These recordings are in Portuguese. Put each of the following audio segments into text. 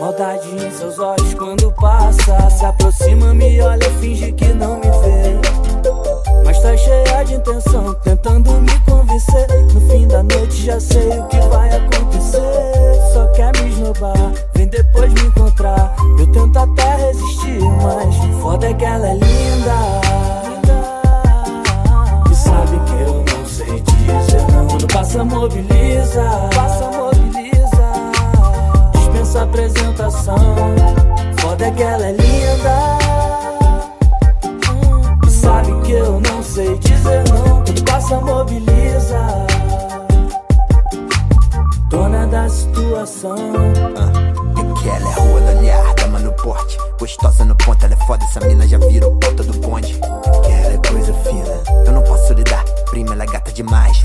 Maldade em seus olhos quando passa Se aproxima, me olha, finge que não me vê. Mas tá cheia de intenção, tentando me convencer. No fim da noite já sei o que vai acontecer Só quer me esnobar, vem depois me encontrar. Eu tento até resistir, mas foda é que ela é linda. E sabe que eu não sei dizer não. Quando passa mobiliza, passa mobiliza. Dispensa apresentação. Foda é que ela é linda. E sabe que eu não sei dizer não. Quando passa mobiliza da situação É que ela é rua do olhar, dama no porte. Gostosa no ponto, ela é foda, essa mina já virou ponta do bonde. É que ela é coisa fina, eu não posso lidar. Prima, ela é gata demais,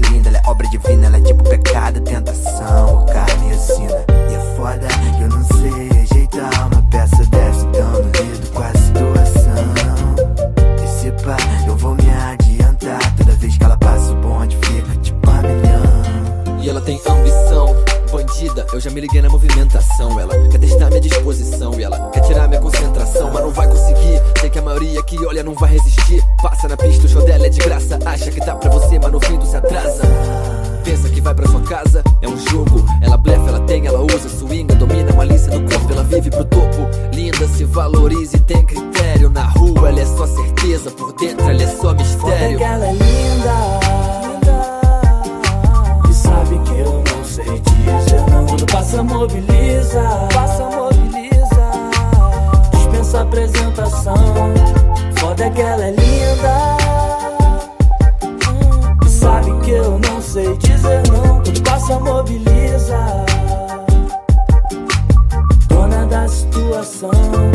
situação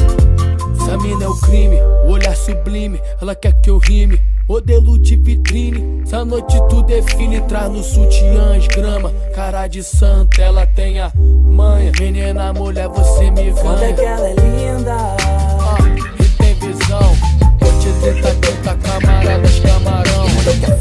Essa mina é o crime, o olhar sublime, ela quer que eu rime. Modelo de vitrine, essa noite tu define. Traz no sutiã as grama, cara de santa, ela tem a manha. Menina, mulher, você me Foda é que ganha. ela é linda Ah, e tem visão, vou te tentar, tenta camaradas, camarão.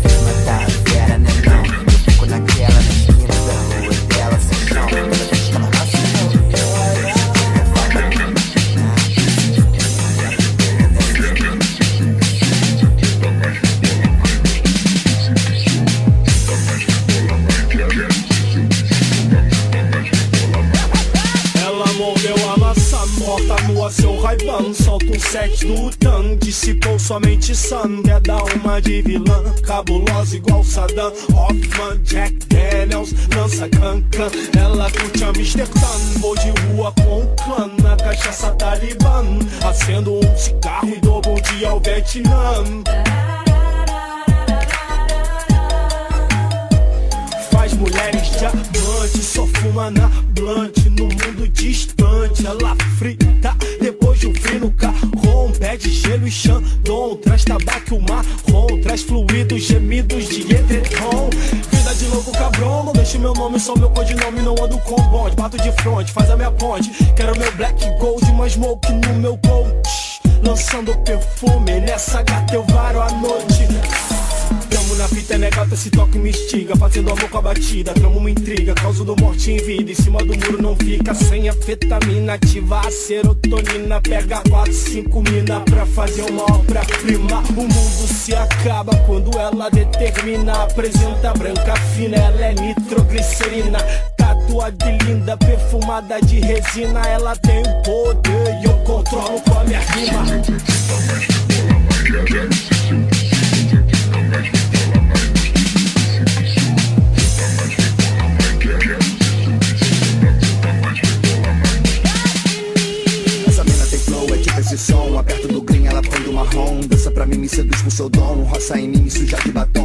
Solta set no tan, dissipou somente sun Quer dar uma de vilã, cabulosa igual Saddam. Hoffman, Jack Daniels, lança cancan. Ela curte Amsterdã, vou de rua com o clã Na cachaça talibã, acendo um cigarro e dou bom dia ao Vietnã bato de frente Faz a minha ponte. Quero meu black gold Uma smoke no meu gold Lançando perfume Nessa gata eu varo a noite. Tamo na fita, né gata, se toque me instiga. Fazendo amor com a batida, tramo uma intriga. Causando morte em vida, em cima do muro não fica. Sem afetamina, ativa a serotonina. Pega 4, 5 mina pra fazer uma obra-prima O mundo se acaba quando ela determina. Apresenta branca fina, ela é nitroglicerina Tatuada e linda, perfumada de resina. Ela tem o poder e eu controlo com a minha rima. Essa mina tem flow, é tipo esse som. Aperto do green, ela põe do marrom Dança pra mim, me seduz com seu dom. Roça em mim, me suja de batom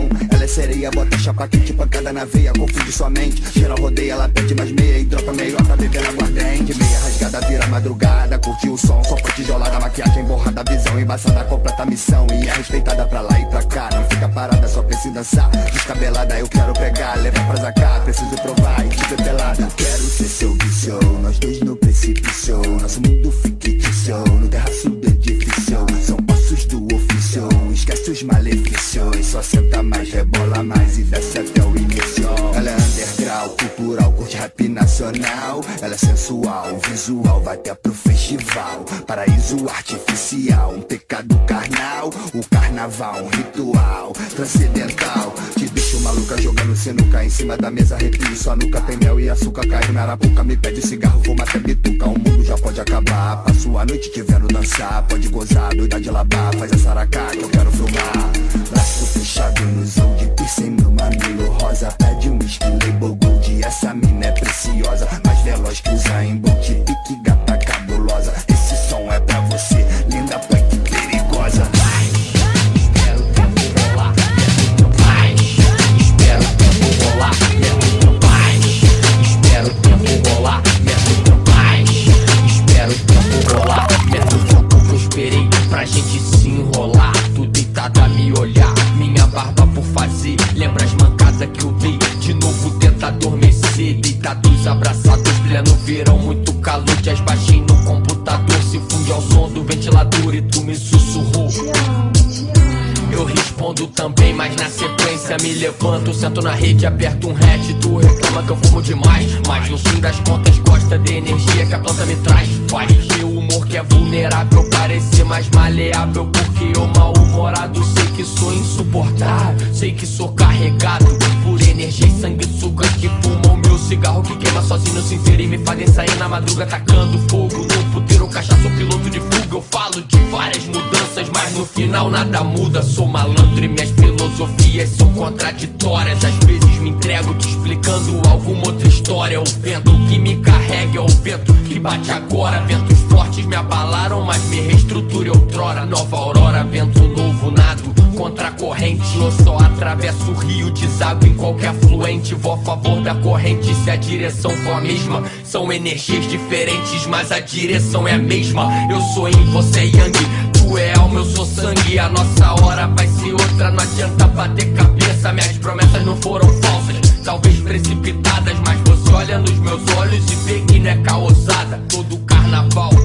sereia, bota chapa quente Pancada na veia, confunde sua mente. Geral rodeia, ela pede mais meia E dropa meio pra beber na aguardente. Meia rasgada, vira madrugada Curte o som, só por tijolada Maquiagem borrada, visão embaçada Completa missão. E é respeitada pra lá e pra cá Não fica parada, só precisa dançar. Descabelada, eu quero pegar Levar pra zacar, preciso provar e ver pelada. Quero ser seu vício Nós dois no precipício Nosso mundo fictício No terraço muitos malefícios. Só senta mais, rebola mais e desce até o início. Ela é underground, cultural, curte rap nacional. Ela é sensual, visual, vai até pro festival. Paraíso artificial, um pecado carnal. O carnaval, um ritual transcendental. De bicho maluca jogando sinuca em cima da mesa Arrepio. Só nuca, tem mel e açúcar caindo na arapuca. Me pede cigarro, vou matar bituca. O mundo já pode acabar, passo a noite te vendo dançar. Pode gozar, doida de lavar, faz a saracá que eu quero queima sozinho sem ver e me fazem sair na madruga tacando fogo no puteiro, cachaço, piloto de fuga. Eu falo de várias mudanças, mas no final nada muda. Sou malandro e minhas filosofias são contraditórias. Às vezes me entrego te explicando alguma outra história. O vento que me carrega é o vento que bate agora. Ventos fortes me abalaram, mas me reestrutura outrora. Nova aurora, vento novo, nado contra a corrente. Eu só atravesso o rio, deságua em qualquer fluente. Vou a favor da corrente se a direção for a mesma. São energias diferentes, mas a direção é a mesma. Eu sou em você, Yang. Tu é alma, eu sou sangue. A nossa hora vai ser outra. Não adianta bater cabeça. Minhas promessas não foram falsas, talvez precipitadas. Mas você olha nos meus olhos e vê que não é caosada. Todo carnaval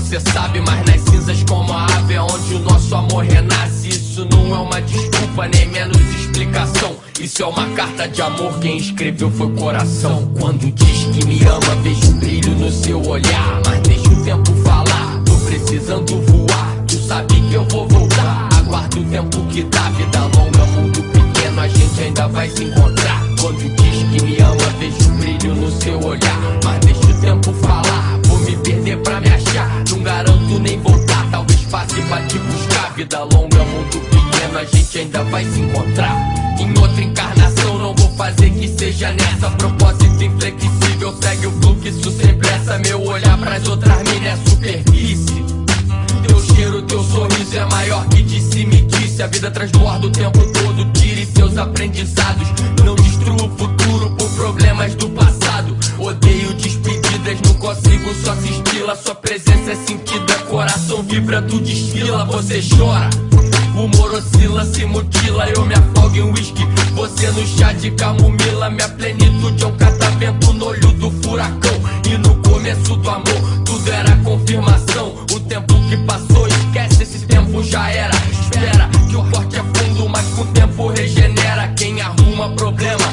você sabe. Mas nas cinzas, como a ave, é onde o nosso amor renasce. Isso não é uma desculpa, nem menos explicação. Isso é uma carta de amor, quem escreveu foi o coração. Quando diz que me ama, vejo brilho no seu olhar. Mas deixa o tempo falar, tô precisando voar. Tu sabe que eu vou voltar. Aguardo o tempo que dá, vida longa, mundo pequeno, a gente ainda vai se encontrar. Quando diz que me ama, vejo brilho no seu olhar. Achar. Não garanto nem voltar, talvez fácil pra te buscar. Vida longa, mundo pequeno, a gente ainda vai se encontrar. Em outra encarnação, não vou fazer que seja nessa. Propósito inflexível, segue o fluxo sem pressa. Meu olhar pras outras minas é superfície. Teu cheiro, teu sorriso é maior que disse me disse. A vida transborda o tempo todo, tire seus aprendizados. Não destrua o futuro por problemas do passado. Odeio despedidas, não consigo só assisti-la. Sua presença é sentida, coração vibra, tu desfila, você chora. O humor oscila, se mutila, eu me afogo em whisky. Você no chá de camomila, minha plenitude é um catavento no olho do furacão. E no começo do amor, tudo era confirmação. O tempo que passou, esquece, esse tempo já era. Espera que o corte é fundo, mas com o tempo regenera. Quem arruma problema,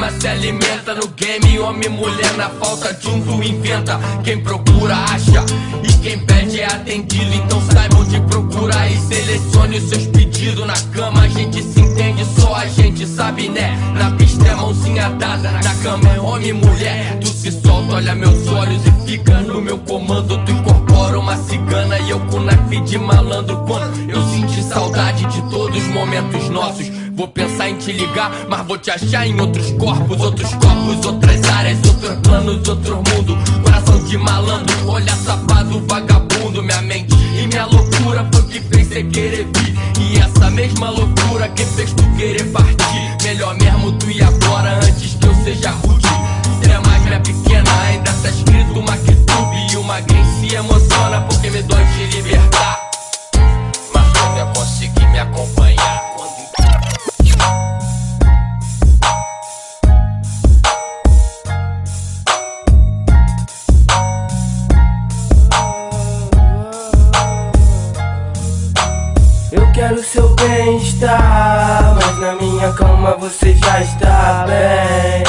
problema se alimenta no game. Homem e mulher, na falta de um, tu inventa. Quem procura, acha. E quem pede é atendido. Então saiba onde procurar e selecione os seus pedidos. Na cama a gente se entende, só a gente sabe, né? Na pista é mãozinha dada, na cama é homem e mulher. Tu se solta, olha meus olhos e fica no meu comando. Tu incorpora uma cigana e eu com naipe de malandro. Quando eu senti saudade de todos os momentos nossos. Vou pensar em te ligar, mas vou te achar em outros corpos, outros corpos, outras áreas, outros planos, outro mundo. Coração de malandro, olhar safado, vagabundo. Minha mente e minha loucura foi o que fez você querer vir. E essa mesma loucura que fez tu querer partir. Melhor mesmo tu ir agora antes que eu seja rude. Cê é mais minha pequena, ainda tá escrito Mactube. E o magrinho se emociona porque me dói te libertar. Quero seu bem-estar, mas na minha cama você já está bem.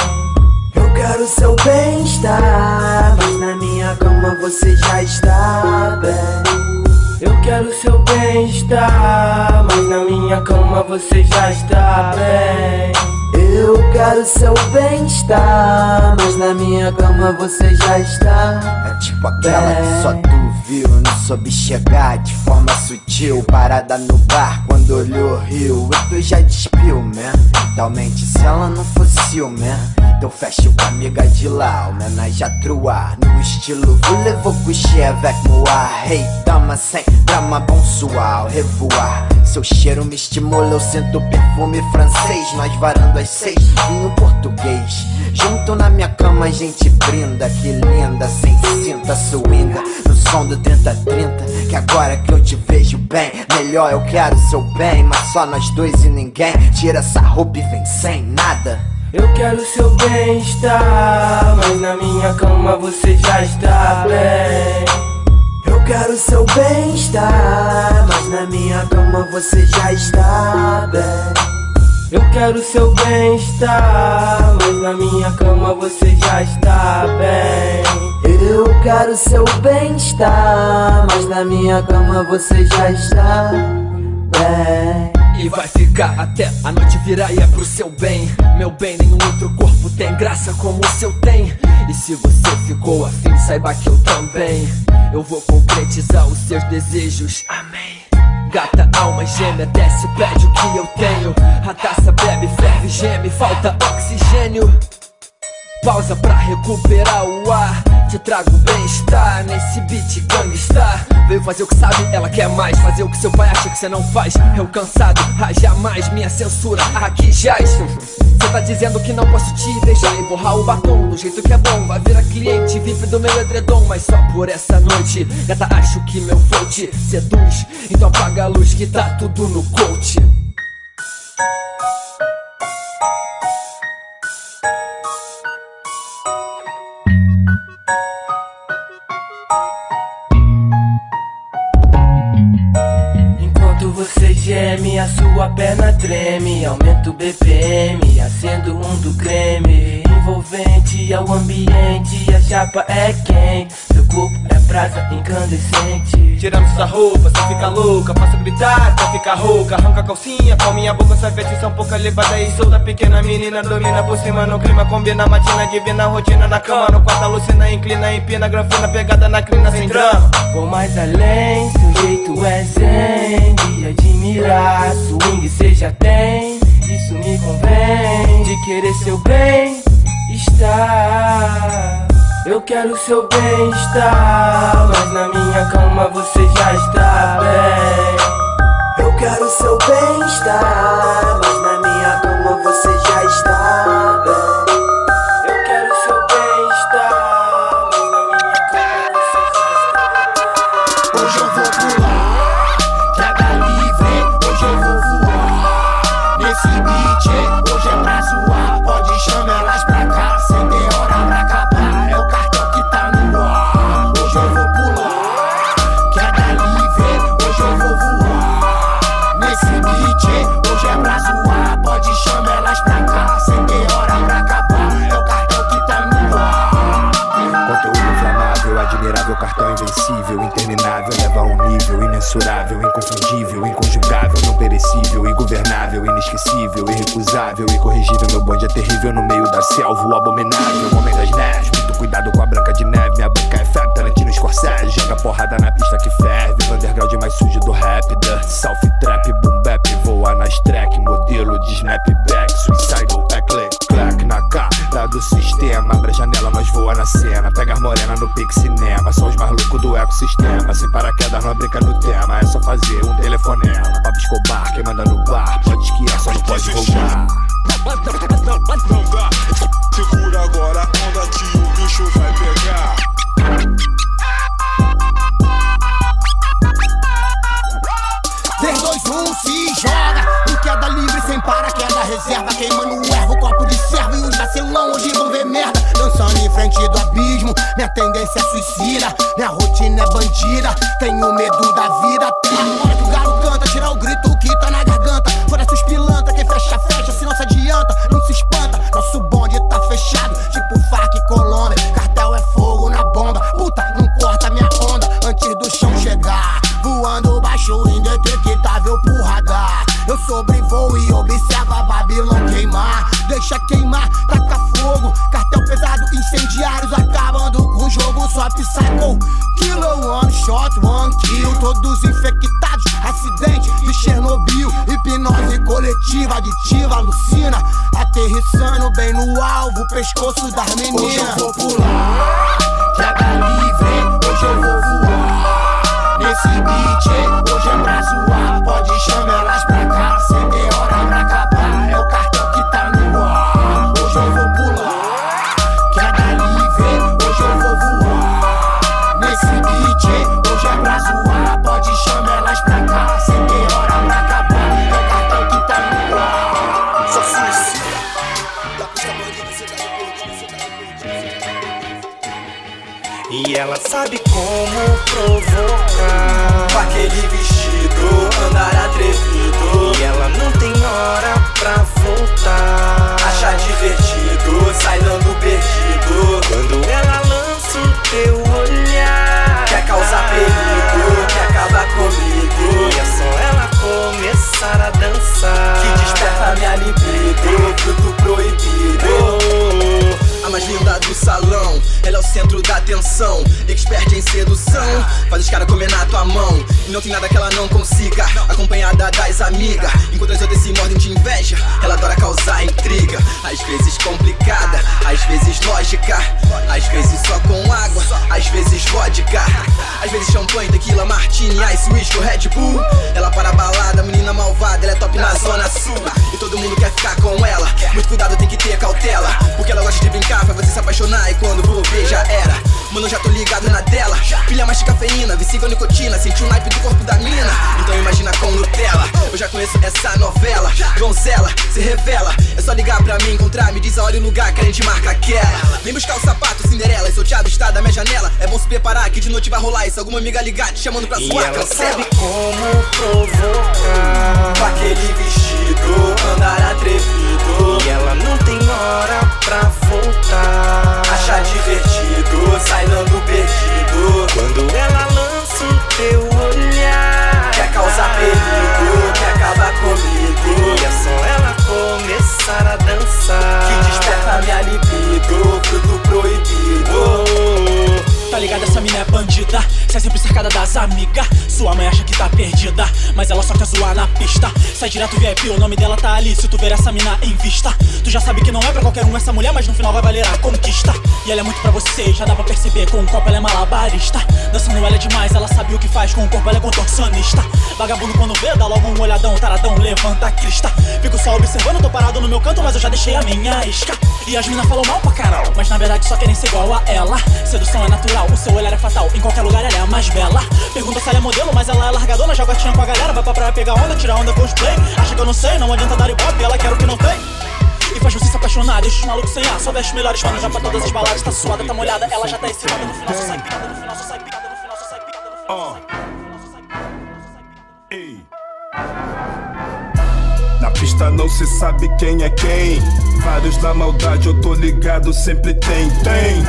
Eu quero seu bem-estar, mas na minha cama você já está bem. Eu quero seu bem-estar, mas na minha cama você já está bem. Eu quero seu bem-estar, mas na minha cama você já está. É tipo aquela que só tu viu, não soube chegar de forma sutil. Parada no bar quando olhou o rio, e tu já despiu, man. Talmente se ela não fosse man, então fecho com a amiga de lá, homenagem a truar. No estilo voulez-vous coucher avec moi? Hey, dama sem drama, bonsoir, revoar. Seu cheiro me estimula, eu sinto perfume francês. Nós varando às seis, vinho português. Junto na minha cama a gente brinda, que linda, sem cinta, suinda. No som do 3030, que agora que eu te vejo bem, melhor eu quero seu bem, mas só nós dois e ninguém. Tira essa roupa e vem sem nada. Eu quero seu bem-estar, mas na minha cama você já está bem. Eu quero seu bem-estar, mas na minha cama você já está bem. Eu quero seu bem-estar, mas na minha cama você já está bem. Eu quero seu bem-estar, mas na minha cama você já está bem. E vai ficar até a noite virar e é pro seu bem. Meu bem, nenhum outro corpo tem graça como o seu tem. E se você ficou afim, saiba que eu também. Eu vou concretizar os seus desejos, amém. Gata, alma gêmea, desce, pede o que eu tenho. A taça bebe, ferve, geme, falta oxigênio Pausa pra recuperar o ar. Te trago bem-estar nesse beat gangstar Veio fazer o que sabe, ela quer mais. Fazer o que seu pai acha que você não faz. Eu cansado, ah, jamais minha censura. Aqui jaz Cê tá dizendo que não posso te deixar e borrar o batom do jeito que é bom. Vai virar cliente VIP do meu edredom. Mas só por essa noite Gata, acho que meu flow te seduz. Então apaga a luz que tá tudo no coach BPM, acendo um do creme. Envolvente ao ambiente, a chapa é quente. Seu corpo é brasa incandescente. Tirando essa roupa, você fica louca. Faço gritar até ficar rouca. Arranca a calcinha, com minha boca Sua veste são pouca levada e solta Pequena menina domina por cima No clima. Combina, matina divina Rotina na cama, no quarto alucina Inclina, empina, grafina Pegada na crina, sem drama. Vou mais além, seu jeito é zen. De admirar, swing cê já tem Isso me convém De querer seu bem estar eu quero seu bem-estar, mas na minha cama você já está bem. Eu quero seu bem-estar, cinema. São os mais loucos do ecossistema. Sem paraquedas, não brinca no tema. É só fazer um telefonema. Pablo Escobar, quem manda no coletiva, aditiva, alucina. Aterrissando bem no alvo, pescoço das meninas. Hoje eu vou pular, queda livre, hoje eu vou voar. Nesse beat, hoje é pra zoar. Pode chamar elas pra cá, sem sabe como provocar. Com aquele vestido, andar atrevido. E ela não tem hora pra voltar. Achar divertido, sai dando perdido. Quando ela lança o teu olhar. Quer causar perigo, quer acabar comigo. E é só ela começar a dançar. Que desperta minha libido, fruto proibido. Mais linda do salão, ela é o centro da atenção. Expert em sedução, faz os caras comer na tua mão. E não tem nada que ela não consiga, acompanhada das amigas. Enquanto as outras se mordem de inveja, ela adora causar intriga. Às vezes complicada, às vezes lógica. Às vezes só com água, às vezes vodka. Às vezes champanhe, tequila, martini, ice, whisky, Red Bull. Ela para a balada, menina malvada, ela é top na zona sul. E todo mundo quer ficar com ela. Muito cuidado, tem que ter cautela. Porque ela gosta de brincar, faz você se apaixonar. E quando for ver, já era. Mano, já tô ligado na dela. Pilha mais de cafeína, vicia com nicotina. Senti o naipe do corpo da mina. Então imagina com Nutella. Eu já conheço essa novela. Donzela, se revela. É só ligar pra mim, encontrar, me diz a hora e o lugar que a gente marca aquela. Vem buscar o sapato, Cinderela. Esse sorteado está da minha janela. É bom se preparar que de noite vai rolar isso. Alguma amiga ligar te chamando pra E sua ela cancela. sabe como provocar. Com aquele vestido, andar atrevido. E ela não tem hora pra voltar. Achar divertido, sai dando perdido. Quando ela lança o teu olhar. Quer causar perigo, Sai direto VIP, o nome dela tá ali. Se tu ver essa mina em vista, tu já sabe que não é pra qualquer um essa mulher, mas no final vai valer a conquista. E ela é muito pra você, já dá pra perceber. Com o copo ela é malabarista. Dançando ela é demais, ela sabe o que faz. Com o corpo ela é contorcionista. Vagabundo quando vê, dá logo um olhadão. Taradão, levanta a crista. Fico só observando, tô parado no meu canto, mas eu já deixei a minha isca. E as minas falam mal pra caralho, mas na verdade só querem ser igual a ela. Sedução é natural, o seu olhar é fatal. Em qualquer lugar ela é a mais bela. Pergunta se ela é modelo, mas ela é largadona. Joga tinha com a galera, vai pra praia pegar onda, tirar onda com os play. Acha que eu não sei, não adianta dar ibope, ela quer o que não tem. E faz você se apaixonar, deixa os malucos sem ar. Só veste melhores panos já pra todas as baladas. Tá suada, tá molhada, ela já tá excitada. No final só sai picada, no final só sai picada, no final só sai picada, no final só sai picada. Pista não se sabe quem é quem. Vários na maldade, eu tô ligado, sempre tem, tem.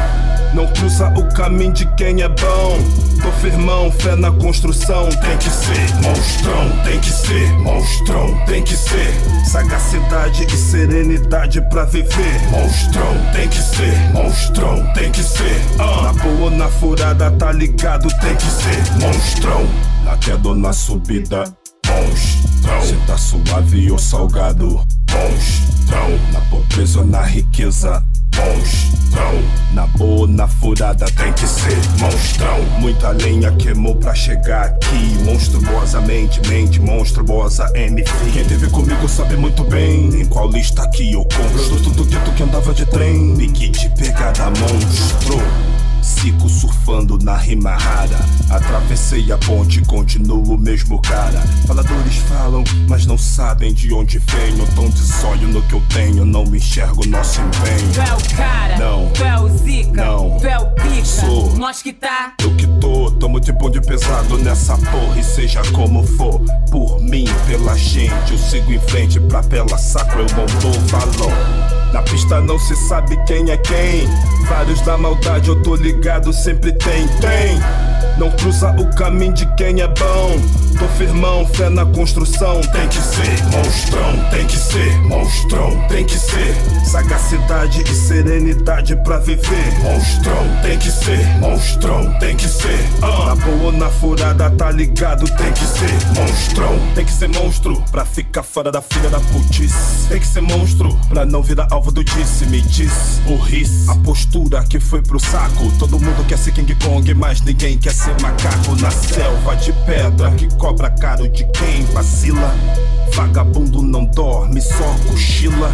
Não cruza o caminho de quem é bom. Tô firmão, fé na construção. Tem que ser monstrão, tem que ser monstrão, tem que ser sagacidade e serenidade pra viver. Monstrão, tem que ser monstrão, tem que ser. Ah. Na boa ou na furada, tá ligado, tem que ser monstrão. Na queda ou na subida, monstrão. Cê tá suave ou salgado, monstrão. Na pobreza ou na riqueza, monstrão. Na boa ou na furada tem que ser monstrão. Muita lenha queimou pra chegar aqui. Monstruosamente, mente monstruosa, MF. Quem teve comigo sabe muito bem em qual lista que eu. Sou tudo gueto que andava de trem. Pique de pegada monstro. Sigo surfando na rima rara. Atravessei a ponte, continuo o mesmo cara. Faladores falam, mas não sabem de onde venho. Tom de sonho no que eu tenho, não me enxergo nosso empenho. Tu é o cara, Não. tu é o zica, Não. tu é o pica, Sou. nós que tá. Eu que tô, tamo de bonde pesado nessa porra e seja como for. Por gente, eu sigo em frente pra pela saco, eu não dou valor. Na pista não se sabe quem é quem. Vários da maldade, eu tô ligado, sempre tem, tem. Não cruza o caminho de quem é bom. Tô firmão, fé na construção. Tem que ser monstrão, tem que ser monstrão, tem que ser sagacidade e serenidade pra viver. Monstrão, tem que ser monstrão, tem que ser. Ah. Na boa ou na furada, tá ligado? Tem que ser monstrão, tem que ser monstro pra ficar fora da filha da putice. Tem que ser monstro pra não virar alvo do disse. Me diz o ris, a postura que foi pro saco. Todo mundo quer ser King Kong, mas ninguém quer ser macaco na selva de pedra que cobra caro de quem vacila. Vagabundo não dorme, só cochila.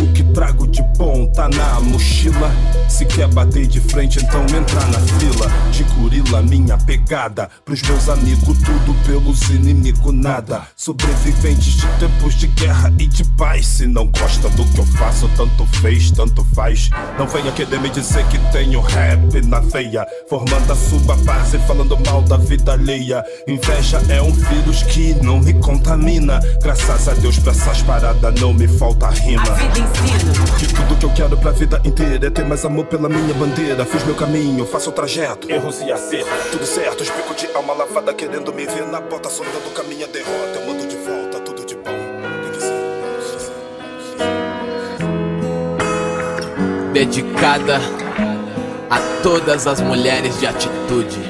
O que trago de bom tá na mochila. Se quer bater de frente, então entra na fila. De gorila, minha pegada. Pros meus amigos, tudo pelos inimigos, nada. Sobreviventes de tempos de guerra e de paz. Se não gosta do que eu faço, tanto fez, tanto faz. Não venha querer me dizer que tenho rap na veia. Formando a sua base, falando mal da vida alheia. Inveja é um vírus que não me contamina. Graças a Deus, pra essas paradas não me falta rima. Ensina. De tudo que eu quero pra vida inteira é ter mais amor pela minha bandeira. Fiz meu caminho, faço o trajeto, erros e acertos. Tudo certo, explico de alma lavada, querendo me ver na bota, sonhando com a minha derrota. Eu mando de volta, tudo de bom. Tem que ser. dedicada a todas as mulheres de atitude.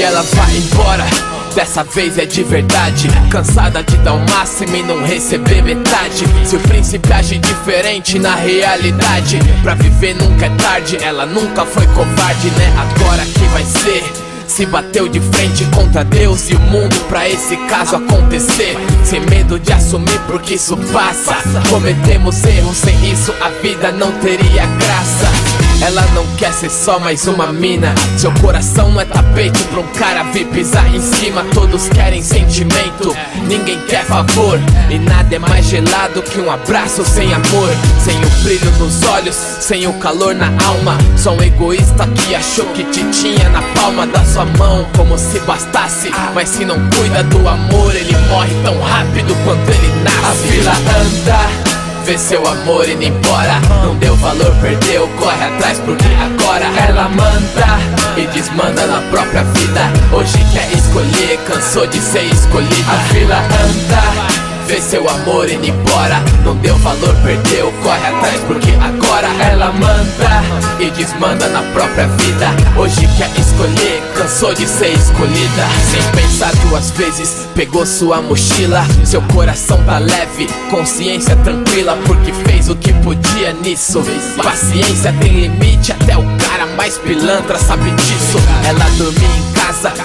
E ela vai embora. Dessa vez é de verdade. Cansada de dar o máximo e não receber metade. Se o príncipe age diferente na realidade. Pra viver nunca é tarde Ela nunca foi covarde, né? Agora que vai ser. Se bateu de frente contra Deus e o mundo pra esse caso acontecer. Sem medo de assumir porque isso passa. Cometemos erros, sem isso a vida não teria graça ela não quer ser só mais uma mina. Seu coração é tapete pra um cara vir pisar em cima. Todos querem sentimento, ninguém quer favor. E nada é mais gelado que um abraço sem amor. Sem o brilho nos olhos, sem o calor na alma. Só um egoísta que achou que te tinha na palma da sua mão. Como se bastasse, mas se não cuida do amor Ele morre tão rápido quanto ele nasce. A fila anda Vê seu amor indo embora. Não deu valor, perdeu, corre atrás porque agora ela manda E desmanda na própria vida. Hoje quer escolher, cansou de ser escolhida. A fila anda Vê seu amor indo embora Não deu valor, perdeu, corre atrás porque agora ela manda E desmanda na própria vida. Hoje quer escolher, cansou de ser escolhida. Sem pensar duas vezes, pegou sua mochila. Seu coração tá leve, consciência tranquila Porque fez o que podia nisso. Paciência tem limite, até o cara mais pilantra sabe disso. Ela dormia em casa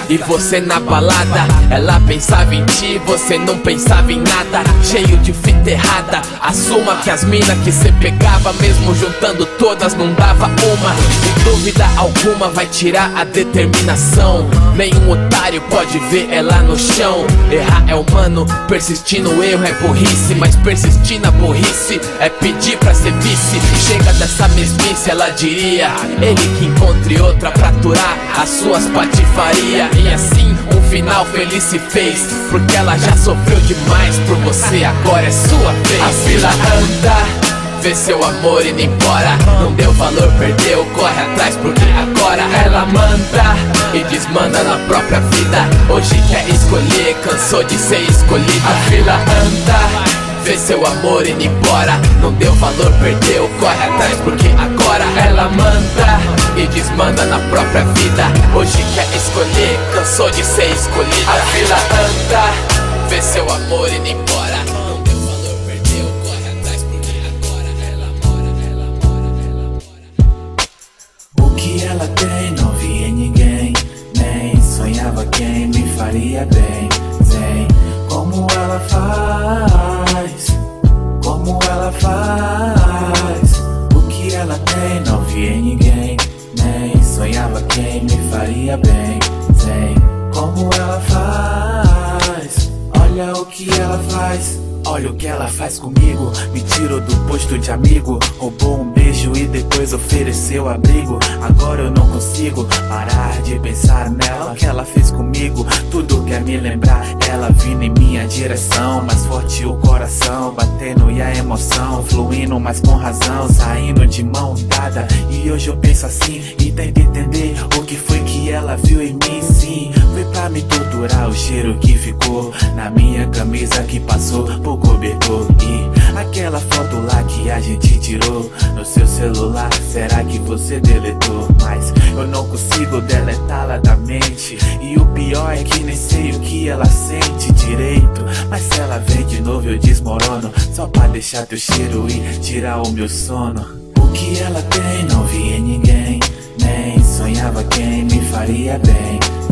e você na balada. Ela pensava em ti, você não pensava em nada. Cheio de fita errada Assuma que as minas que cê pegava Mesmo juntando todas não dava uma. Sem dúvida alguma vai tirar a determinação. Nenhum otário pode ver ela no chão. Errar é humano, persistir no erro é burrice. Mas persistir na burrice é pedir pra ser vice. Chega dessa mesmice, ela diria Ele que encontre outra pra aturar as suas patifarias E assim um final feliz se fez. Porque ela já sofreu demais por você, agora é sua vez. A fila anda Vê seu amor indo embora. Não deu valor, perdeu, corre atrás. Porque agora ela manda E desmanda na própria vida. Hoje quer escolher, cansou de ser escolhida. A fila anda Vê seu amor indo embora. Não deu valor, perdeu, corre atrás porque agora ela manda E desmanda na própria vida. Hoje quer escolher, cansou de ser escolhida. A fila anda Vê seu amor indo embora. Não deu valor, perdeu, corre atrás porque agora ela mora, ela mora, ela mora. O que ela tem não via em ninguém. Nem sonhava quem me faria bem Sei como ela faz faria bem como ela faz. Olha o que ela faz Olha o que ela faz comigo Me tirou do posto de amigo Roubou um beijo e depois ofereceu abrigo. Agora eu não consigo parar de pensar nela. O que ela fez comigo, tudo quer me lembrar. Ela vindo em minha direção, mais forte o coração, batendo e a emoção fluindo, mas com razão, saindo de mão dada. E hoje eu penso assim e tento entender o que foi que ela viu em mim. Sim, foi pra me torturar o cheiro que ficou na minha camisa que passou por cobertor. E aquela foto lá que a gente tirou no seu celular, será que você deletou? Mas eu não consigo deletá-la da mente. E o pior é que nem sei o que ela sente direito. Mas se ela vem de novo, eu desmorono. Só pra deixar teu cheiro e tirar o meu sono. O que ela tem, não vi em ninguém. Nem sonhava quem me faria bem.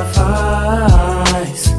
Ela faz,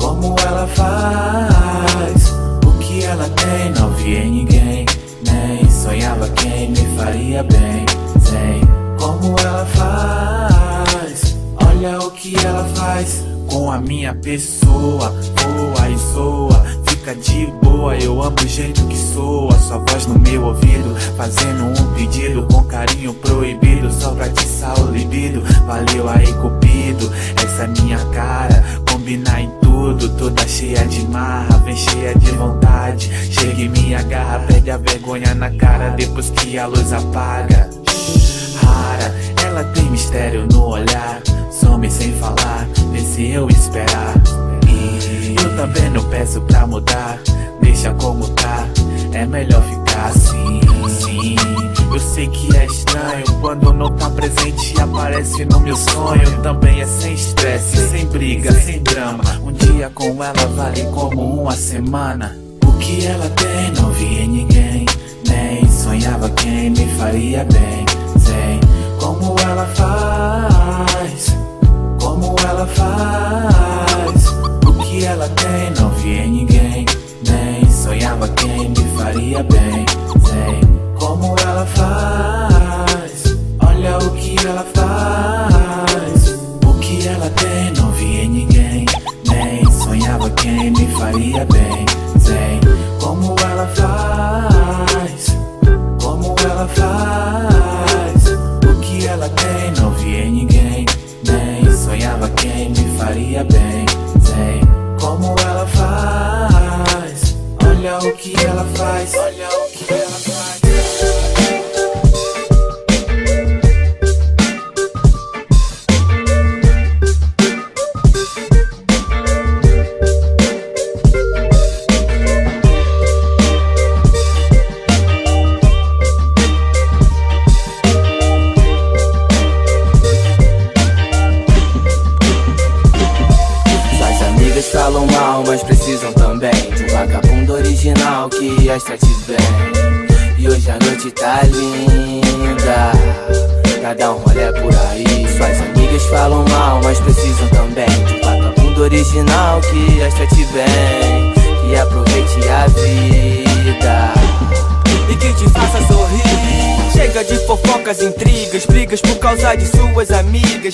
como ela faz. O que ela tem, não vi em ninguém. Nem sonhava quem me faria bem. Zen, como ela faz. Olha o que ela faz com a minha pessoa. Voa e zoa, fica de boa. Eu amo o jeito que soa. Sua voz no meu ouvido, fazendo um pedido com carinho proibido. Só pra atiçar o libido. Valeu aí, cupido. Essa é minha cara, combinar em tudo. Toda cheia de marra, vem cheia de vontade. Chega e me agarra, perde a vergonha na cara depois que a luz apaga. Rara, ela tem mistério no olhar. Some sem falar, vê se eu esperar. Eu também não peço pra mudar, deixa como tá. É melhor ficar assim, sim. Eu sei que é estranho quando não tá presente e aparece no meu sonho. Também é sem estresse, sem briga, sem drama. Um dia com ela vale como uma semana. O que ela tem, não vi em ninguém. Nem sonhava quem me faria bem. Sei como ela faz, como ela faz.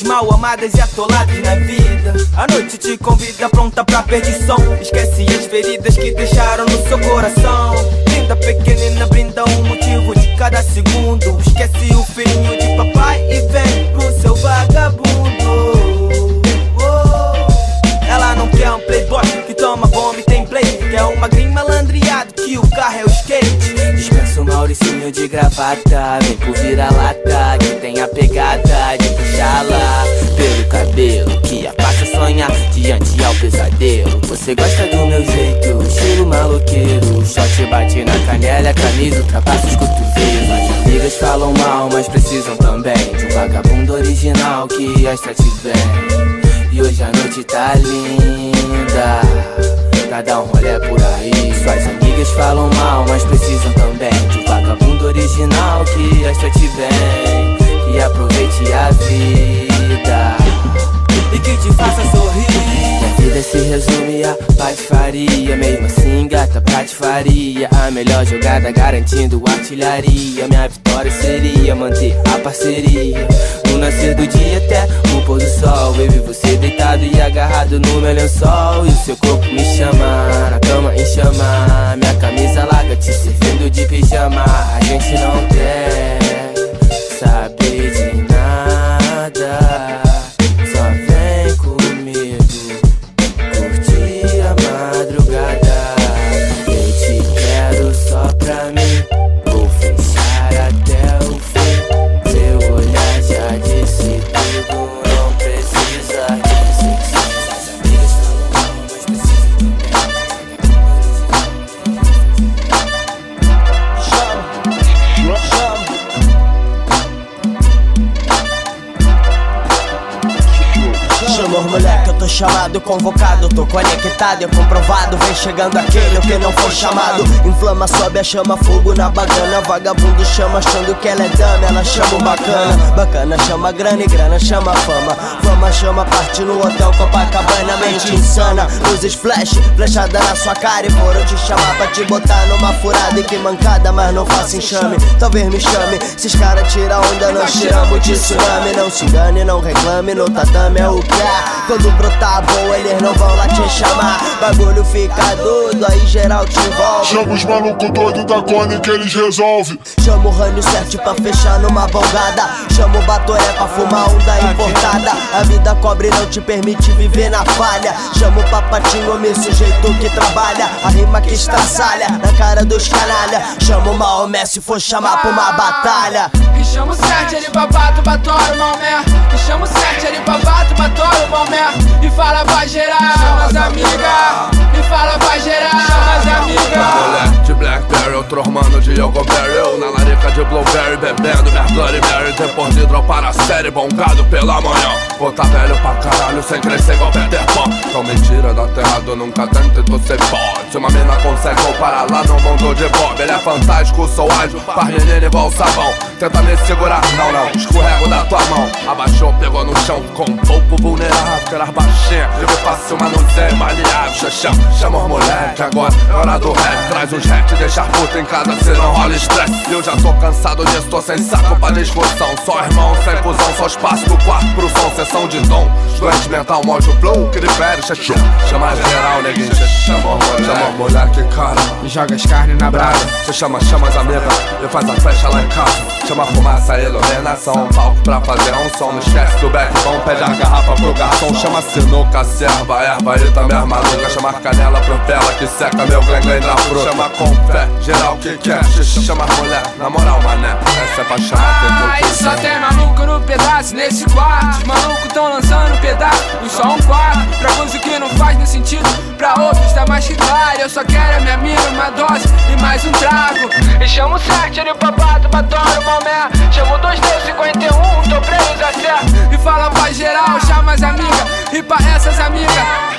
Mal amadas e atoladas na vida. A noite te convida pronta pra perdição. Esquece as feridas que deixaram no seu coração. Brinda pequenina, brinda um motivo de cada segundo. Esquece o filhinho de papai e vem pro seu vagabundo. Oh. Ela não quer um playboy que toma bomba e tem play. Quer uma green malandreado que o carro é o skate. Dispensa o Mauricinho de gravata Vem por vira-lata Que tem a pegada de Pelo cabelo Que a faça sonhar Diante ao pesadelo. Você gosta do meu jeito Estilo maloqueiro. Shot bate na canela Camisa ultrapassa os cotovelos. As amigas falam mal Mas precisam também De um vagabundo original Que as trate bem. E hoje a noite tá linda Pra dar um rolê por aí. Suas amigas falam mal, mas precisam também De um vagabundo original que as trate bem E aproveite a vida E que te faça sorrir. Minha vida se resume a patifaria Mesmo assim, gata, patifaria A melhor jogada garantindo artilharia Minha vitória seria manter a parceria No nascer do dia até o pôr do sol. Baby, você deitado e agarrado no meu lençol. E o seu corpo me chama, na cama em chama. Minha camisa larga te servindo de pijama. A gente não quer nada. Conectado, é comprovado. Vem chegando aquele que não foi chamado. Inflama, sobe a chama, fogo na bagana. Vagabundo chama, achando que ela é dama, ela chama o bacana. Bacana chama grana e grana chama fama. Fama chama, parte no hotel Copacabana. Mente insana, luzes flash, flechada na sua cara. E foram te chamar pra te botar numa furada. E que mancada, mas não faça enxame. Talvez me chame, se os caras tiram onda, nós tiramos de tsunami. Não se engane, não reclame, no tatame é o que é. Quando brotar boa, eles não vão lá te chamar. Bagulho fica doido, aí geral te envolve. Chama os malucos doidos da Cone que eles resolvem. Chama o Rânio certo pra fechar numa bongada. Chama o Batoré pra fumar um da importada. A vida cobre não te permite viver na falha. Chama o Papatinho, homem sujeito que trabalha. A rima que estraçalha na cara dos canalha. Chama o Maomé se for chamar pra uma batalha. E chama o sete ali pra bato, batório, malmé E chama o sete ali pra bato, batório, malmé E fala pra geral, chama as amigas E fala pra geral, chama as amigas Moleque de Blackberry, outro mano de Yogoberry Eu na larica de Blueberry, bebendo minha Bloody Mary. Depois de dropar a série, bongado pela manhã. Vou tá velho pra caralho, sem crescer igual Peter Pan. Então mentira da terra, eu nunca tentei, tu cê pode Se uma mina consegue comparar lá no mundo de Bob. Ele é fantástico, sou ágil, faz menino igual sabão. Tenta me segurar, não, não, escorrego da tua mão. Abaixou, pegou no chão, com um pouco vulnerável Aquelas baixinhas, me faço uma no Zé maleável chama os moleque agora, é hora do rap Traz uns rap, deixa puta em casa, se não rola estresse. Eu já tô cansado disso, tô sem saco pra discussão. Só irmão, sem fusão, só espaço do quarto pro som Sessão de dom, doente mental, mojo flow Que libere, xaxão, chama. Geral, neguinho Chama moleque, chama moleque, cara. E joga as carnes na brasa. Cê chama, chama as amigas E faz a festa lá em casa. Chama a fumaça, iluminação Palco pra fazer um som. Não esquece do backbone Pede a garrafa pro garçom. Chama sinuca, serva, erva e também as malucas Chama a canela pro pela Que seca meu glen da fruta. Chama com fé, geral que quer. Chama mulher, na moral mané. Essa é pra chamar Ai, só tem maluco no pedaço nesse quarto. Os malucos tão lançando pedaço em só um quarto Pra coisa que não faz nem sentido. Pra outros tá mais que claro Eu só quero a minha mina, uma dose e mais um trago. E chamo o sete ali pra bato, batório, malmé Chamo o 2 d 51, tô preso a certo E fala pra geral, chama as amigas E pra essas amigas,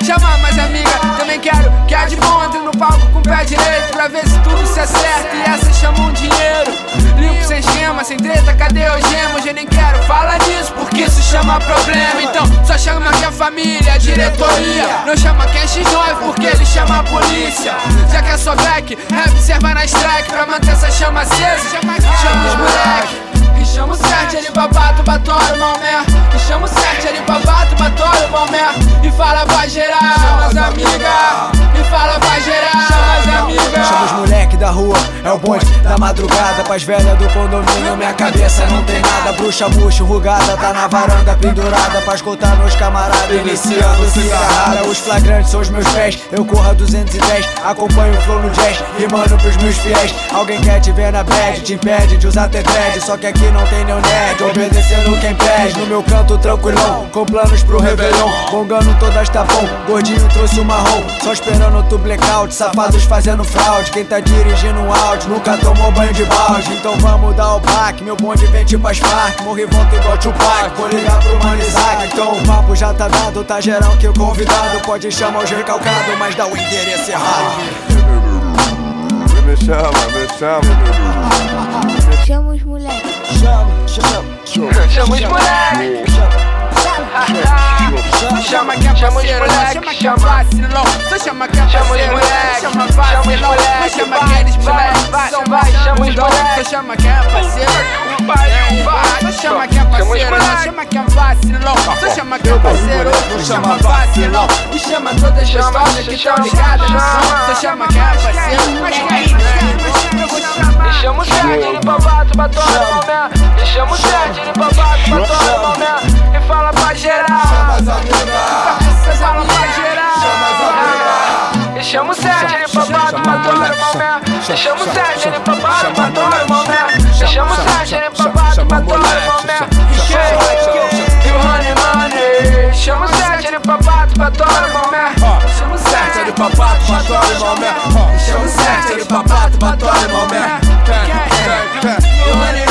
chama mais amiga Também quero que a de bom entre no palco com o pé direito Pra ver se tudo se acerta E essas chamam dinheiro. Limpo sem esquema, sem treta, cadê o gema? Hoje eu nem quero falar disso porque isso chama problema. Então só chama que a família, a diretoria Não chama quem é X9 porque ele chama a polícia. Já que é só black, rap serva na strike Pra manter essa chama acesa, chama os moleque e chama o sete ali pra bato, batório, malmé E chama o sete ali pra bato, batório, malmé E fala pra geral, chama as amigas E fala pra geral, chama as amigas Chama os moleque da rua, é o bonde da madrugada. Pras velhas do condomínio, minha cabeça não tem nada. Bruxa murcha, enrugada, tá na varanda pendurada. Pra escutar meus camaradas, iniciando cigarrada. Os flagrantes são os meus pés, eu corro a 210 Acompanho o flow no jazz, rimando pros meus fiéis. Alguém quer te ver na bad, te impede de usar até dread Só que aqui não tem nenhum nerd, obedecendo quem pede. No meu canto tranquilão, com planos pro Réveillon. Bongando todas tá bom, gordinho trouxe o marrom Só esperando tu blackout, safados fazendo fraude Quem tá dirigindo um áudio, nunca tomou banho de balde. Então vamos dar o back, meu bonde vem tipo as Farc Morri volta igual Tupac, vou ligar pro Mano Isaac. Então o papo já tá dado, tá geral que o convidado. Pode chamar os recalcados, mas dá o endereço errado Me chama, me chama Chama os moleques. Chama, chama, Chama os moleque Chama que é chama os moleque, chama vacilão Só chama que é Chama os parceiro, moleque, chama chama os vacilão moleque, Só chama vai, aqueles vai, moleque vai, São vai, chama os vacilão moleque. Só chama que é parceiro pariu, vai. Só chama que é parceiro, não chama que é vacilão. Só chama que é parceiro, não chama vacilão. E chama todas as gostosas que tão ligadas no som. Só chama que é parceiro, mas que aí, E chama o Sérgio de babado pra tua irmão mesmo. E chama o Sérgio de babado pra tua irmão mesmo. E fala pra geral. Chama as amigas. Chama o Sérgio de babado, adoro momento. Chama o Sérgio de babado, adoro momento. Chama o Sérgio de babado, adoro momento. E o Honey Money. Chama o Sérgio de babado, adoro momento. Chama o Sérgio de babado, adoro momento. Chama o Sérgio de babado, adoro momento. E o Honey